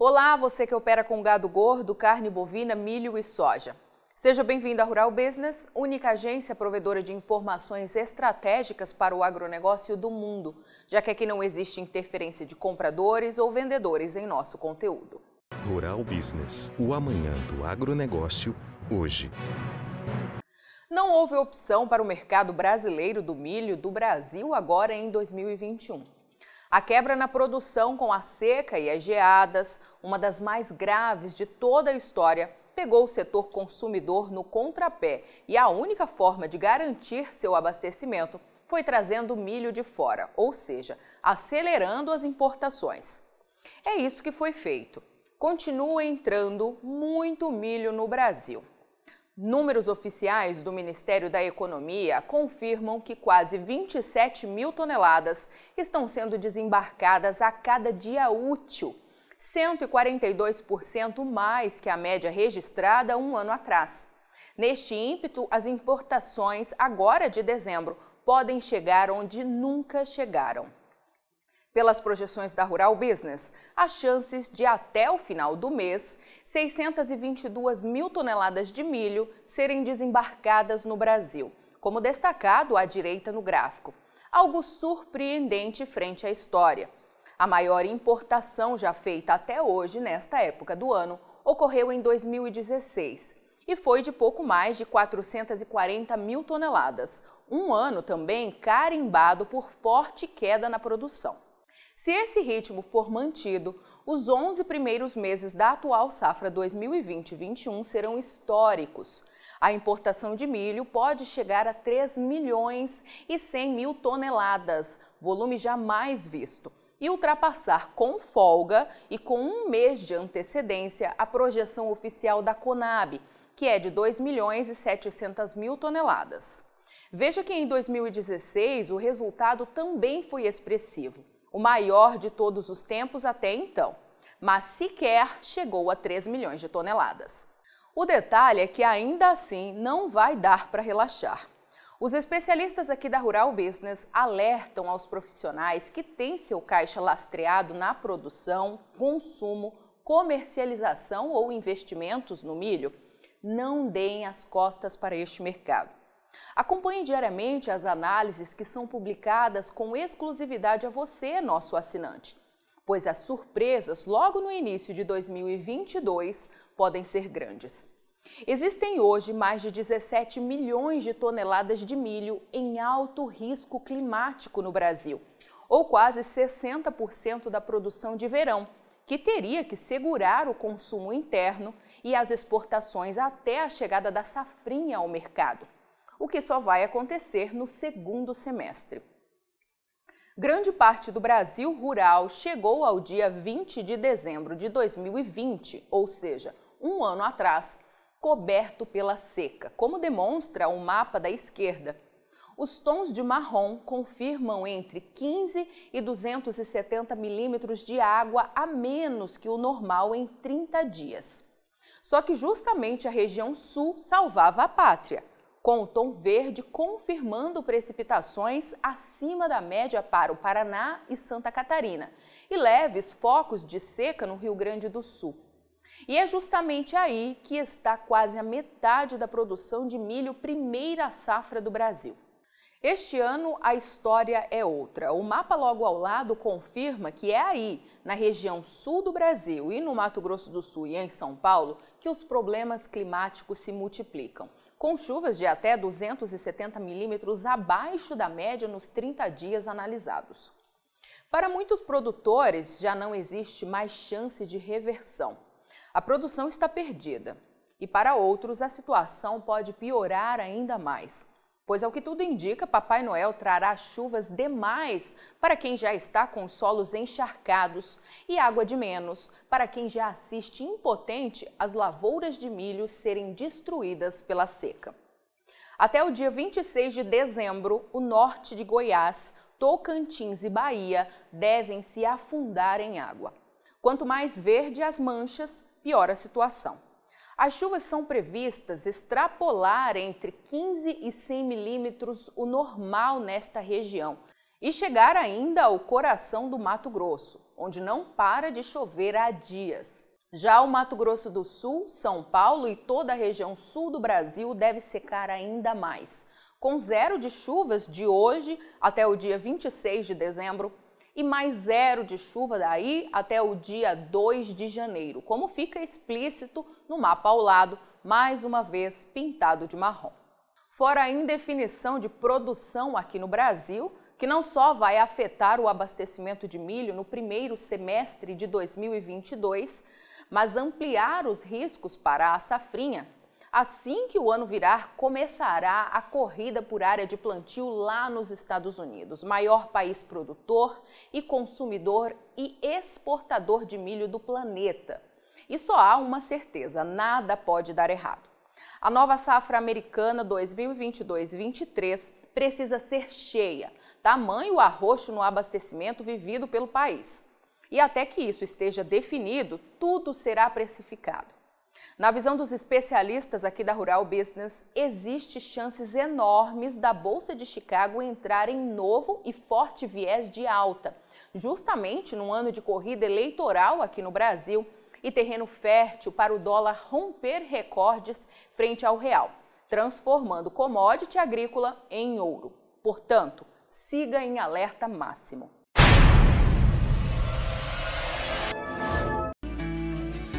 Olá, você que opera com gado gordo, carne bovina, milho e soja. Seja bem-vindo à Rural Business, única agência provedora de informações estratégicas para o agronegócio do mundo, já que aqui não existe interferência de compradores ou vendedores em nosso conteúdo. Rural Business, o amanhã do agronegócio, hoje. Não houve opção para o mercado brasileiro do milho do Brasil agora em 2021. A quebra na produção com a seca e as geadas, uma das mais graves de toda a história, pegou o setor consumidor no contrapé e a única forma de garantir seu abastecimento foi trazendo milho de fora, ou seja, acelerando as importações. É isso que foi feito. Continua entrando muito milho no Brasil. Números oficiais do Ministério da Economia confirmam que quase 27 mil toneladas estão sendo desembarcadas a cada dia útil, 142% mais que a média registrada um ano atrás. Neste ímpeto, as importações, agora de dezembro, podem chegar onde nunca chegaram. Pelas projeções da Rural Business, as chances de até o final do mês 622 mil toneladas de milho serem desembarcadas no Brasil, como destacado à direita no gráfico. Algo surpreendente frente à história. A maior importação já feita até hoje, nesta época do ano, ocorreu em 2016 e foi de pouco mais de 440 mil toneladas, um ano também carimbado por forte queda na produção. Se esse ritmo for mantido, os 11 primeiros meses da atual safra 2020-21 serão históricos. A importação de milho pode chegar a 3 milhões e 100 mil toneladas, volume jamais visto, e ultrapassar com folga e com um mês de antecedência a projeção oficial da Conab, que é de 2 milhões e 700 mil toneladas. Veja que em 2016 o resultado também foi expressivo o maior de todos os tempos até então, mas sequer chegou a 3 milhões de toneladas. O detalhe é que ainda assim não vai dar para relaxar. Os especialistas aqui da Rural Business alertam aos profissionais que têm seu caixa lastreado na produção, consumo, comercialização ou investimentos no milho, não deem as costas para este mercado. Acompanhe diariamente as análises que são publicadas com exclusividade a você, nosso assinante, pois as surpresas logo no início de 2022 podem ser grandes. Existem hoje mais de 17 milhões de toneladas de milho em alto risco climático no Brasil, ou quase 60% da produção de verão, que teria que segurar o consumo interno e as exportações até a chegada da safrinha ao mercado o que só vai acontecer no segundo semestre. Grande parte do Brasil rural chegou ao dia 20 de dezembro de 2020, ou seja, um ano atrás, coberto pela seca, como demonstra o mapa da esquerda. Os tons de marrom confirmam entre 15 e 270 milímetros de água a menos que o normal em 30 dias. Só que justamente a região sul salvava a pátria com o tom verde confirmando precipitações acima da média para o Paraná e Santa Catarina e leves focos de seca no Rio Grande do Sul. E é justamente aí que está quase a metade da produção de milho primeira safra do Brasil. Este ano a história é outra. O mapa logo ao lado confirma que é aí, na região sul do Brasil e no Mato Grosso do Sul e em São Paulo, que os problemas climáticos se multiplicam com chuvas de até 270 milímetros abaixo da média nos 30 dias analisados. Para muitos produtores, já não existe mais chance de reversão. A produção está perdida. E para outros, a situação pode piorar ainda mais pois ao que tudo indica, Papai Noel trará chuvas demais para quem já está com solos encharcados e água de menos para quem já assiste impotente as lavouras de milho serem destruídas pela seca. Até o dia 26 de dezembro, o norte de Goiás, Tocantins e Bahia devem se afundar em água. Quanto mais verde as manchas, pior a situação. As chuvas são previstas extrapolar entre 15 e 100 milímetros o normal nesta região e chegar ainda ao coração do Mato Grosso, onde não para de chover há dias. Já o Mato Grosso do Sul, São Paulo e toda a região sul do Brasil deve secar ainda mais, com zero de chuvas de hoje até o dia 26 de dezembro e mais zero de chuva daí até o dia 2 de janeiro, como fica explícito no mapa ao lado, mais uma vez pintado de marrom. Fora a indefinição de produção aqui no Brasil, que não só vai afetar o abastecimento de milho no primeiro semestre de 2022, mas ampliar os riscos para a safrinha. Assim que o ano virar, começará a corrida por área de plantio lá nos Estados Unidos, maior país produtor e consumidor e exportador de milho do planeta. E só há uma certeza: nada pode dar errado. A nova safra americana 2022-23 precisa ser cheia, tamanho arroxo no abastecimento vivido pelo país. E até que isso esteja definido, tudo será precificado. Na visão dos especialistas aqui da Rural Business, existe chances enormes da Bolsa de Chicago entrar em novo e forte viés de alta, justamente no ano de corrida eleitoral aqui no Brasil e terreno fértil para o dólar romper recordes frente ao real, transformando commodity agrícola em ouro. Portanto, siga em alerta máximo.